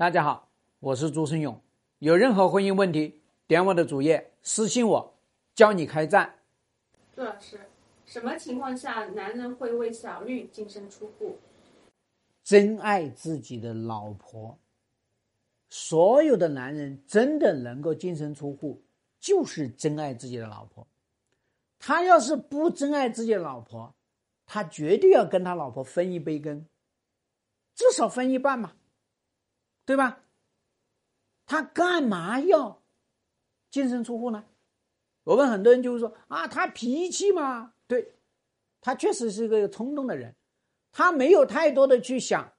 大家好，我是朱生勇。有任何婚姻问题，点我的主页私信我，教你开战。朱老师，什么情况下男人会为小绿净身出户？真爱自己的老婆，所有的男人真的能够净身出户，就是真爱自己的老婆。他要是不真爱自己的老婆，他绝对要跟他老婆分一杯羹，至少分一半嘛，对吧？他干嘛要净身出户呢？我们很多人就会说啊，他脾气嘛，对，他确实是一个冲动的人。他没有太多的去想，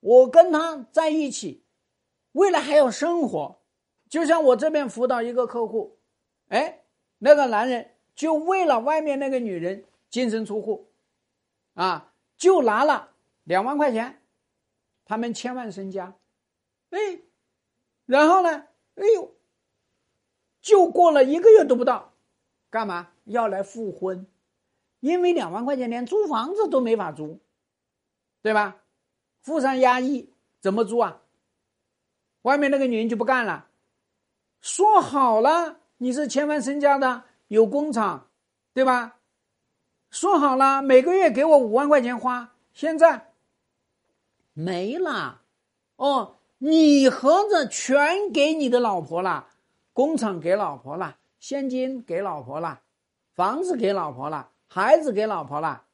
我跟他在一起，未来还要生活。就像我这边辅导一个客户，哎，那个男人就为了外面那个女人净身出户，啊，就拿了两万块钱，他们千万身家，哎，然后呢，哎呦，就过了一个月都不到，干嘛要来复婚？因为两万块钱连租房子都没法租。对吧？富商压抑怎么租啊？外面那个女人就不干了，说好了你是千万身家的，有工厂，对吧？说好了每个月给我五万块钱花，现在没了。哦，你合着全给你的老婆了，工厂给老婆了，现金给老婆了，房子给老婆了，孩子给老婆了。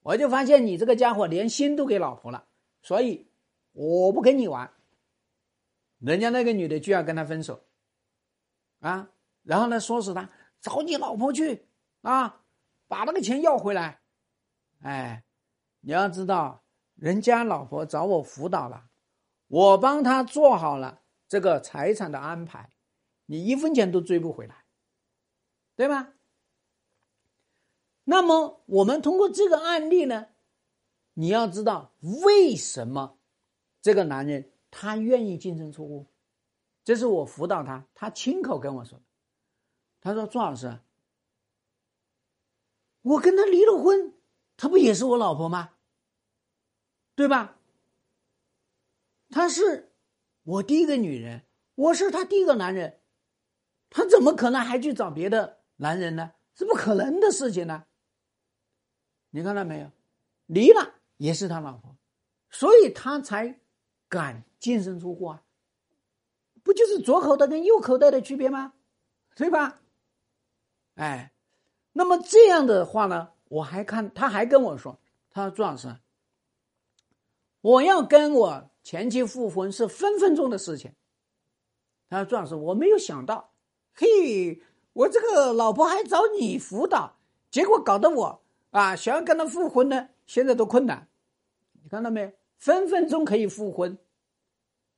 我就发现你这个家伙连心都给老婆了，所以我不跟你玩。人家那个女的就要跟他分手，啊，然后呢，说死他找你老婆去啊，把那个钱要回来。哎，你要知道，人家老婆找我辅导了，我帮他做好了这个财产的安排，你一分钱都追不回来，对吧？那么，我们通过这个案例呢，你要知道为什么这个男人他愿意净身出户，这是我辅导他，他亲口跟我说的。他说：“朱老师，我跟他离了婚，他不也是我老婆吗？对吧？他是我第一个女人，我是他第一个男人，他怎么可能还去找别的男人呢？是不可能的事情呢。”你看到没有？离了也是他老婆，所以他才敢净身出户啊！不就是左口袋跟右口袋的区别吗？对吧？哎，那么这样的话呢，我还看他还跟我说，他说朱老师，我要跟我前妻复婚是分分钟的事情。他说朱老师，我没有想到，嘿，我这个老婆还找你辅导，结果搞得我。啊，想要跟他复婚呢，现在都困难。你看到没？分分钟可以复婚，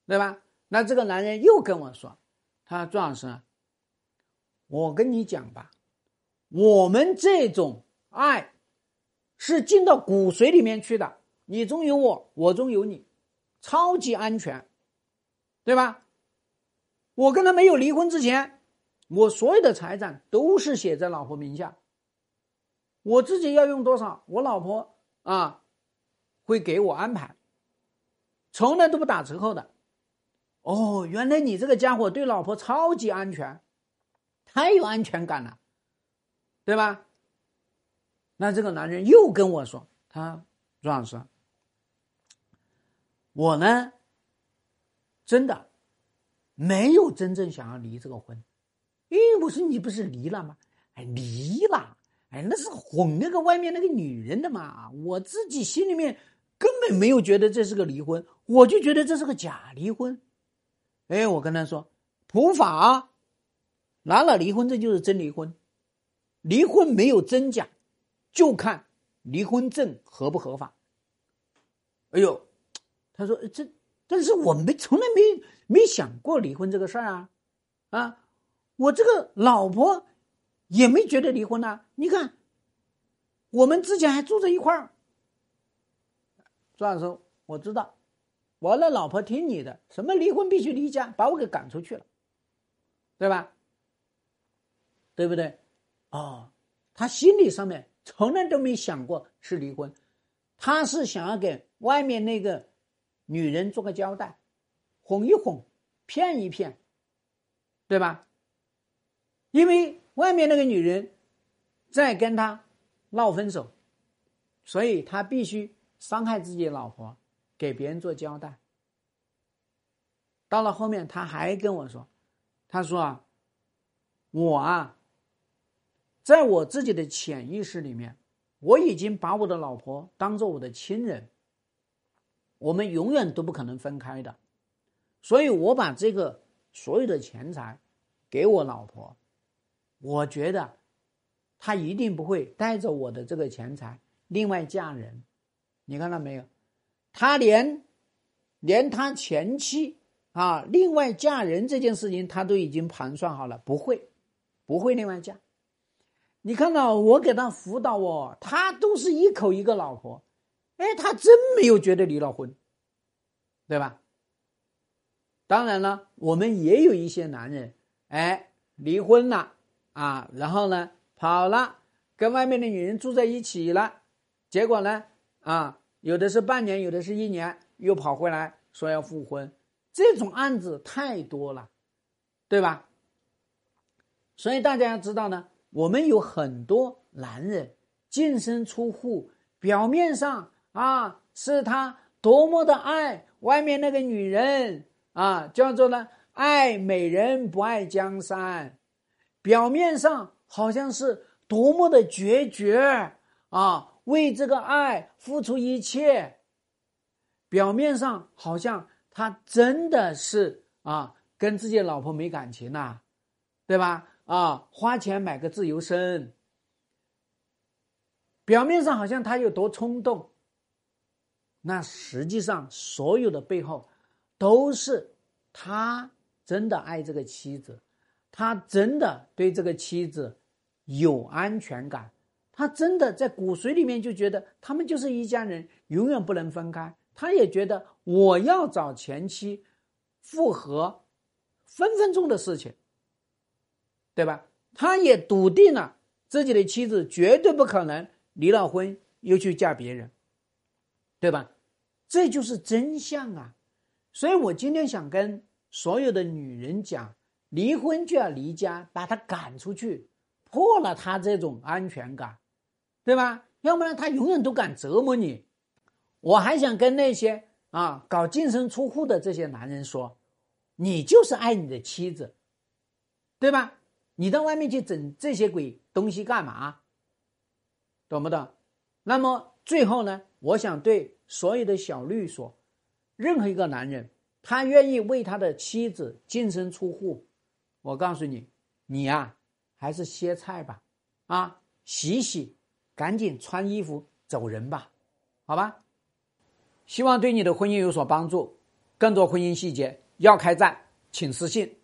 对吧？那这个男人又跟我说：“他说朱老师，我跟你讲吧，我们这种爱是进到骨髓里面去的，你中有我，我中有你，超级安全，对吧？我跟他没有离婚之前，我所有的财产都是写在老婆名下。”我自己要用多少，我老婆啊会给我安排，从来都不打折扣的。哦，原来你这个家伙对老婆超级安全，太有安全感了，对吧？那这个男人又跟我说：“他朱老师，我呢真的没有真正想要离这个婚。”因为，我说你不是离了吗？哎，离了。哎，那是哄那个外面那个女人的嘛！我自己心里面根本没有觉得这是个离婚，我就觉得这是个假离婚。哎，我跟他说，普法拿了离婚证就是真离婚，离婚没有真假，就看离婚证合不合法。哎呦，他说这，但是我没从来没没想过离婚这个事儿啊，啊，我这个老婆。也没觉得离婚呐，你看，我们之前还住在一块儿。朱老师，我知道，我的老婆听你的，什么离婚必须离家，把我给赶出去了，对吧？对不对？哦，他心理上面从来都没想过是离婚，他是想要给外面那个女人做个交代，哄一哄，骗一骗，对吧？因为外面那个女人在跟他闹分手，所以他必须伤害自己的老婆，给别人做交代。到了后面，他还跟我说：“他说啊，我啊，在我自己的潜意识里面，我已经把我的老婆当做我的亲人，我们永远都不可能分开的，所以我把这个所有的钱财给我老婆。”我觉得，她一定不会带着我的这个钱财另外嫁人，你看到没有？他连，连他前妻啊另外嫁人这件事情，他都已经盘算好了，不会，不会另外嫁。你看到我给他辅导哦，他都是一口一个老婆，哎，他真没有觉得离了婚，对吧？当然了，我们也有一些男人，哎，离婚了。啊，然后呢，跑了，跟外面的女人住在一起了，结果呢，啊，有的是半年，有的是一年，又跑回来说要复婚，这种案子太多了，对吧？所以大家要知道呢，我们有很多男人净身出户，表面上啊是他多么的爱外面那个女人啊，叫做呢爱美人不爱江山。表面上好像是多么的决绝啊，为这个爱付出一切。表面上好像他真的是啊，跟自己的老婆没感情呐，对吧？啊，花钱买个自由身。表面上好像他有多冲动，那实际上所有的背后都是他真的爱这个妻子。他真的对这个妻子有安全感，他真的在骨髓里面就觉得他们就是一家人，永远不能分开。他也觉得我要找前妻复合，分分钟的事情，对吧？他也笃定了自己的妻子绝对不可能离了婚又去嫁别人，对吧？这就是真相啊！所以我今天想跟所有的女人讲。离婚就要离家，把他赶出去，破了他这种安全感，对吧？要不然他永远都敢折磨你。我还想跟那些啊搞净身出户的这些男人说，你就是爱你的妻子，对吧？你到外面去整这些鬼东西干嘛？懂不懂？那么最后呢，我想对所有的小绿说，任何一个男人，他愿意为他的妻子净身出户。我告诉你，你呀，还是歇菜吧，啊，洗洗，赶紧穿衣服走人吧，好吧？希望对你的婚姻有所帮助。更多婚姻细节要开战，请私信。